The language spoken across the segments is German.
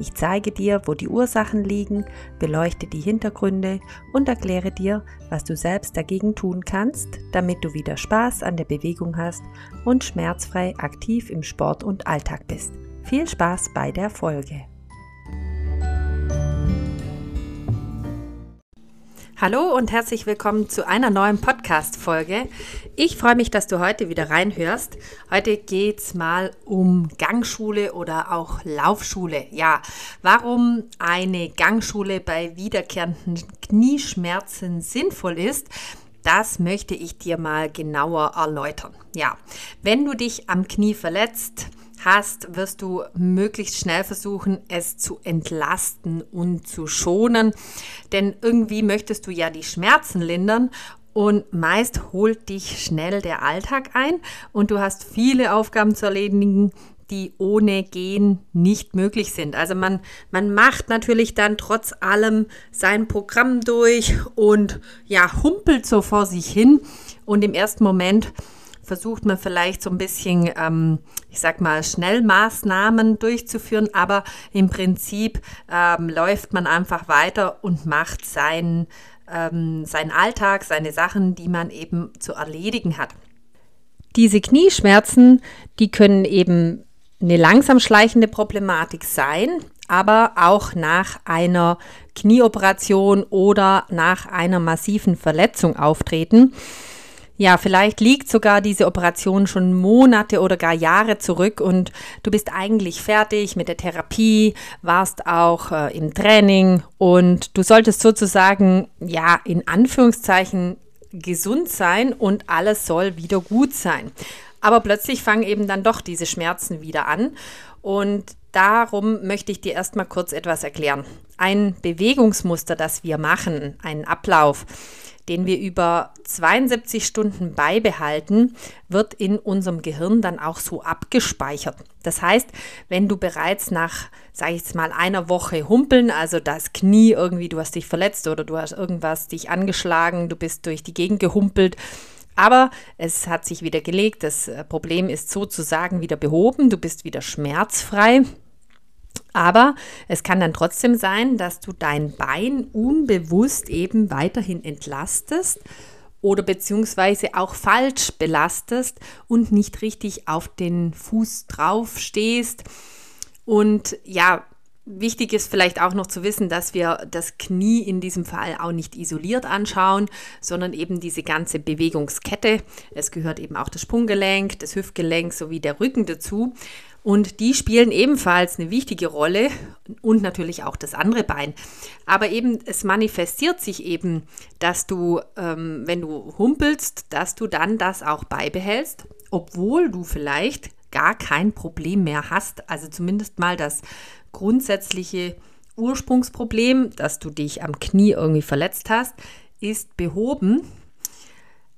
ich zeige dir, wo die Ursachen liegen, beleuchte die Hintergründe und erkläre dir, was du selbst dagegen tun kannst, damit du wieder Spaß an der Bewegung hast und schmerzfrei aktiv im Sport und Alltag bist. Viel Spaß bei der Folge. Hallo und herzlich willkommen zu einer neuen Podcast-Folge. Ich freue mich, dass du heute wieder reinhörst. Heute geht es mal um Gangschule oder auch Laufschule. Ja, warum eine Gangschule bei wiederkehrenden Knieschmerzen sinnvoll ist, das möchte ich dir mal genauer erläutern. Ja, wenn du dich am Knie verletzt, hast, wirst du möglichst schnell versuchen, es zu entlasten und zu schonen. Denn irgendwie möchtest du ja die Schmerzen lindern und meist holt dich schnell der Alltag ein und du hast viele Aufgaben zu erledigen, die ohne Gehen nicht möglich sind. Also man, man macht natürlich dann trotz allem sein Programm durch und ja, humpelt so vor sich hin und im ersten Moment versucht man vielleicht so ein bisschen, ähm, ich sag mal, Schnellmaßnahmen durchzuführen, aber im Prinzip ähm, läuft man einfach weiter und macht seinen, ähm, seinen Alltag, seine Sachen, die man eben zu erledigen hat. Diese Knieschmerzen, die können eben eine langsam schleichende Problematik sein, aber auch nach einer Knieoperation oder nach einer massiven Verletzung auftreten. Ja, vielleicht liegt sogar diese Operation schon Monate oder gar Jahre zurück und du bist eigentlich fertig mit der Therapie, warst auch äh, im Training und du solltest sozusagen, ja, in Anführungszeichen gesund sein und alles soll wieder gut sein. Aber plötzlich fangen eben dann doch diese Schmerzen wieder an und darum möchte ich dir erstmal kurz etwas erklären. Ein Bewegungsmuster, das wir machen, einen Ablauf, den wir über 72 Stunden beibehalten, wird in unserem Gehirn dann auch so abgespeichert. Das heißt, wenn du bereits nach, sage ich jetzt mal, einer Woche humpeln, also das Knie irgendwie, du hast dich verletzt oder du hast irgendwas dich angeschlagen, du bist durch die Gegend gehumpelt, aber es hat sich wieder gelegt, das Problem ist sozusagen wieder behoben, du bist wieder schmerzfrei. Aber es kann dann trotzdem sein, dass du dein Bein unbewusst eben weiterhin entlastest oder beziehungsweise auch falsch belastest und nicht richtig auf den Fuß drauf stehst. Und ja, Wichtig ist vielleicht auch noch zu wissen, dass wir das Knie in diesem Fall auch nicht isoliert anschauen, sondern eben diese ganze Bewegungskette. Es gehört eben auch das Sprunggelenk, das Hüftgelenk sowie der Rücken dazu. Und die spielen ebenfalls eine wichtige Rolle und natürlich auch das andere Bein. Aber eben, es manifestiert sich eben, dass du, ähm, wenn du humpelst, dass du dann das auch beibehältst, obwohl du vielleicht gar kein Problem mehr hast. Also zumindest mal das grundsätzliche Ursprungsproblem, dass du dich am Knie irgendwie verletzt hast, ist behoben.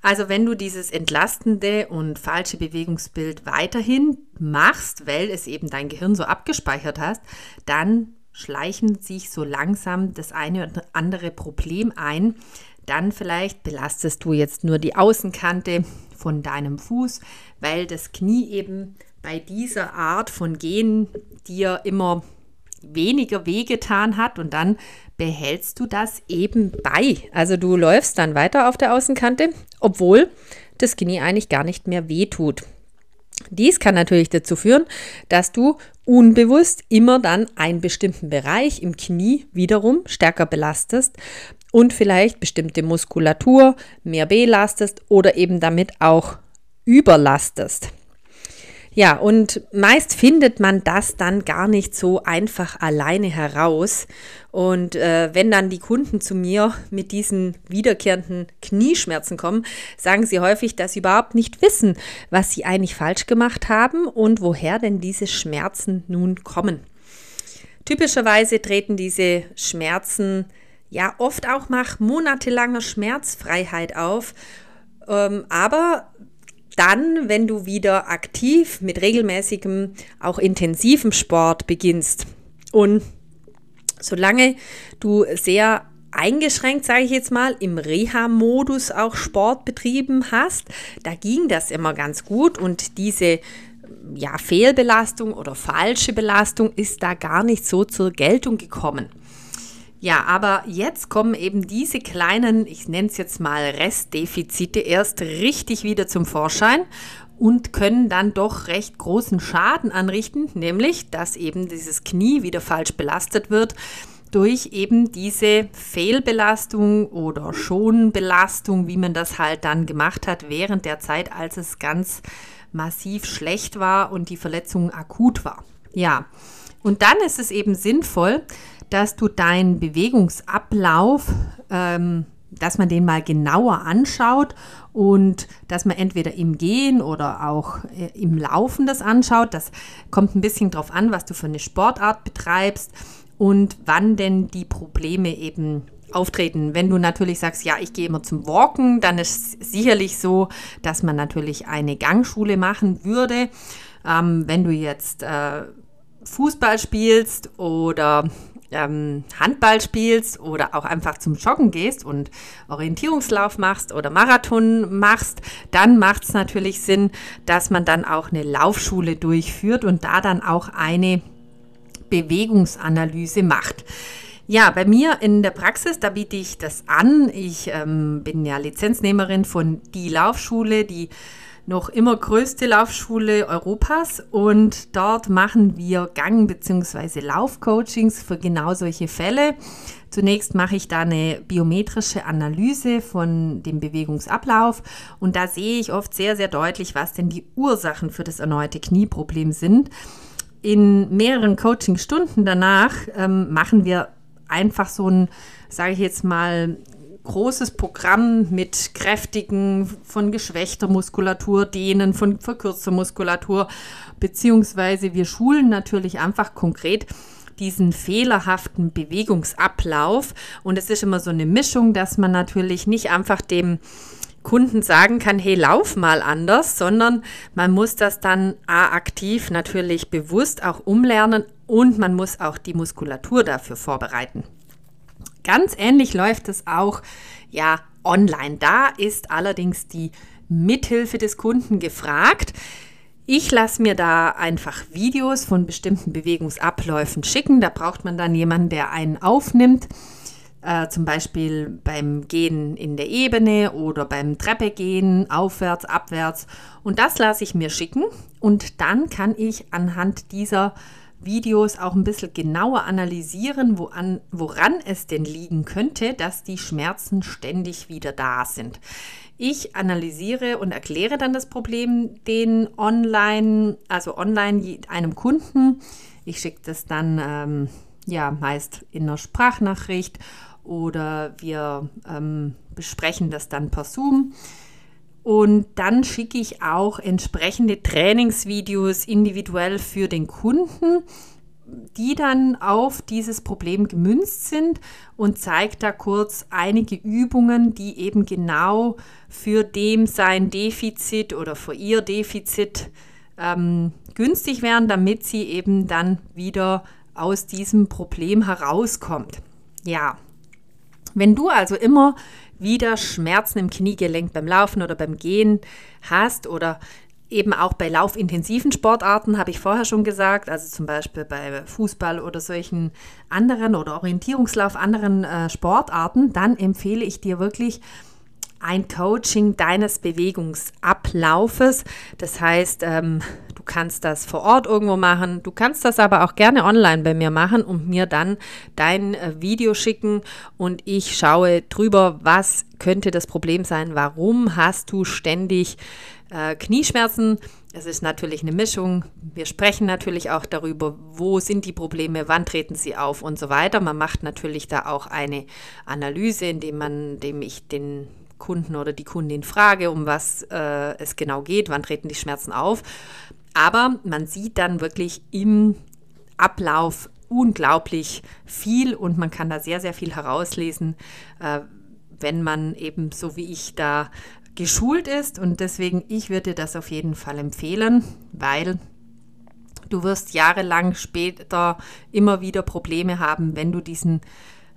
Also wenn du dieses entlastende und falsche Bewegungsbild weiterhin machst, weil es eben dein Gehirn so abgespeichert hast, dann schleichen sich so langsam das eine oder andere Problem ein. Dann vielleicht belastest du jetzt nur die Außenkante von deinem Fuß, weil das Knie eben bei dieser Art von Gehen dir immer weniger wehgetan hat und dann behältst du das eben bei. Also du läufst dann weiter auf der Außenkante, obwohl das Knie eigentlich gar nicht mehr wehtut. Dies kann natürlich dazu führen, dass du unbewusst immer dann einen bestimmten Bereich im Knie wiederum stärker belastest und vielleicht bestimmte Muskulatur mehr belastest oder eben damit auch überlastest. Ja, und meist findet man das dann gar nicht so einfach alleine heraus. Und äh, wenn dann die Kunden zu mir mit diesen wiederkehrenden Knieschmerzen kommen, sagen sie häufig, dass sie überhaupt nicht wissen, was sie eigentlich falsch gemacht haben und woher denn diese Schmerzen nun kommen. Typischerweise treten diese Schmerzen ja oft auch nach monatelanger Schmerzfreiheit auf. Ähm, aber dann, wenn du wieder aktiv mit regelmäßigem, auch intensivem Sport beginnst. Und solange du sehr eingeschränkt, sage ich jetzt mal, im Reha-Modus auch Sport betrieben hast, da ging das immer ganz gut und diese ja, Fehlbelastung oder falsche Belastung ist da gar nicht so zur Geltung gekommen. Ja, aber jetzt kommen eben diese kleinen, ich nenne es jetzt mal Restdefizite, erst richtig wieder zum Vorschein und können dann doch recht großen Schaden anrichten, nämlich dass eben dieses Knie wieder falsch belastet wird durch eben diese Fehlbelastung oder Schonbelastung, wie man das halt dann gemacht hat während der Zeit, als es ganz massiv schlecht war und die Verletzung akut war. Ja, und dann ist es eben sinnvoll, dass du deinen Bewegungsablauf, ähm, dass man den mal genauer anschaut und dass man entweder im Gehen oder auch äh, im Laufen das anschaut. Das kommt ein bisschen drauf an, was du für eine Sportart betreibst und wann denn die Probleme eben auftreten. Wenn du natürlich sagst, ja, ich gehe immer zum Walken, dann ist es sicherlich so, dass man natürlich eine Gangschule machen würde. Ähm, wenn du jetzt äh, Fußball spielst oder ähm, Handball spielst oder auch einfach zum Joggen gehst und Orientierungslauf machst oder Marathon machst, dann macht es natürlich Sinn, dass man dann auch eine Laufschule durchführt und da dann auch eine Bewegungsanalyse macht. Ja, bei mir in der Praxis, da biete ich das an. Ich ähm, bin ja Lizenznehmerin von Die Laufschule, die noch immer größte Laufschule Europas und dort machen wir Gang- bzw. Laufcoachings für genau solche Fälle. Zunächst mache ich da eine biometrische Analyse von dem Bewegungsablauf und da sehe ich oft sehr, sehr deutlich, was denn die Ursachen für das erneute Knieproblem sind. In mehreren Coachingstunden danach ähm, machen wir einfach so ein, sage ich jetzt mal, großes Programm mit kräftigen, von geschwächter Muskulatur, denen von verkürzter Muskulatur, beziehungsweise wir schulen natürlich einfach konkret diesen fehlerhaften Bewegungsablauf. Und es ist immer so eine Mischung, dass man natürlich nicht einfach dem Kunden sagen kann, hey, lauf mal anders, sondern man muss das dann A, aktiv natürlich bewusst auch umlernen und man muss auch die Muskulatur dafür vorbereiten. Ganz ähnlich läuft es auch ja online. Da ist allerdings die Mithilfe des Kunden gefragt. Ich lasse mir da einfach Videos von bestimmten Bewegungsabläufen schicken. Da braucht man dann jemanden, der einen aufnimmt. Äh, zum Beispiel beim Gehen in der Ebene oder beim Treppegehen, aufwärts, abwärts. Und das lasse ich mir schicken. Und dann kann ich anhand dieser Videos auch ein bisschen genauer analysieren, woran, woran es denn liegen könnte, dass die Schmerzen ständig wieder da sind. Ich analysiere und erkläre dann das Problem den online, also online einem Kunden. Ich schicke das dann ähm, ja meist in einer Sprachnachricht oder wir ähm, besprechen das dann per Zoom. Und dann schicke ich auch entsprechende Trainingsvideos individuell für den Kunden, die dann auf dieses Problem gemünzt sind und zeige da kurz einige Übungen, die eben genau für dem sein Defizit oder für ihr Defizit ähm, günstig wären, damit sie eben dann wieder aus diesem Problem herauskommt. Ja, wenn du also immer wieder Schmerzen im Kniegelenk beim Laufen oder beim Gehen hast oder eben auch bei laufintensiven Sportarten, habe ich vorher schon gesagt, also zum Beispiel bei Fußball oder solchen anderen oder Orientierungslauf anderen äh, Sportarten, dann empfehle ich dir wirklich ein Coaching deines Bewegungsablaufes. Das heißt, ähm, du kannst das vor Ort irgendwo machen, du kannst das aber auch gerne online bei mir machen und mir dann dein äh, Video schicken und ich schaue drüber, was könnte das Problem sein, warum hast du ständig äh, Knieschmerzen. Es ist natürlich eine Mischung. Wir sprechen natürlich auch darüber, wo sind die Probleme, wann treten sie auf und so weiter. Man macht natürlich da auch eine Analyse, indem man, indem ich den Kunden oder die Kundin frage, um was äh, es genau geht, wann treten die Schmerzen auf. Aber man sieht dann wirklich im Ablauf unglaublich viel und man kann da sehr, sehr viel herauslesen, äh, wenn man eben so wie ich da geschult ist und deswegen, ich würde dir das auf jeden Fall empfehlen, weil du wirst jahrelang später immer wieder Probleme haben, wenn du diesen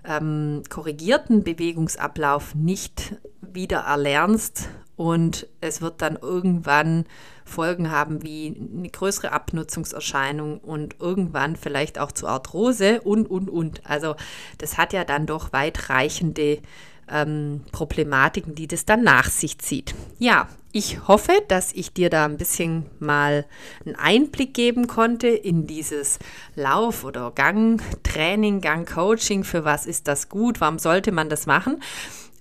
ähm, korrigierten Bewegungsablauf nicht wieder erlernst und es wird dann irgendwann Folgen haben wie eine größere Abnutzungserscheinung und irgendwann vielleicht auch zu Arthrose und, und, und. Also das hat ja dann doch weitreichende ähm, Problematiken, die das dann nach sich zieht. Ja, ich hoffe, dass ich dir da ein bisschen mal einen Einblick geben konnte in dieses Lauf- oder Gangtraining, Gangcoaching. Für was ist das gut? Warum sollte man das machen?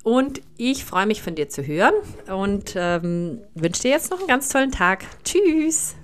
Und ich freue mich von dir zu hören und ähm, wünsche dir jetzt noch einen ganz tollen Tag. Tschüss!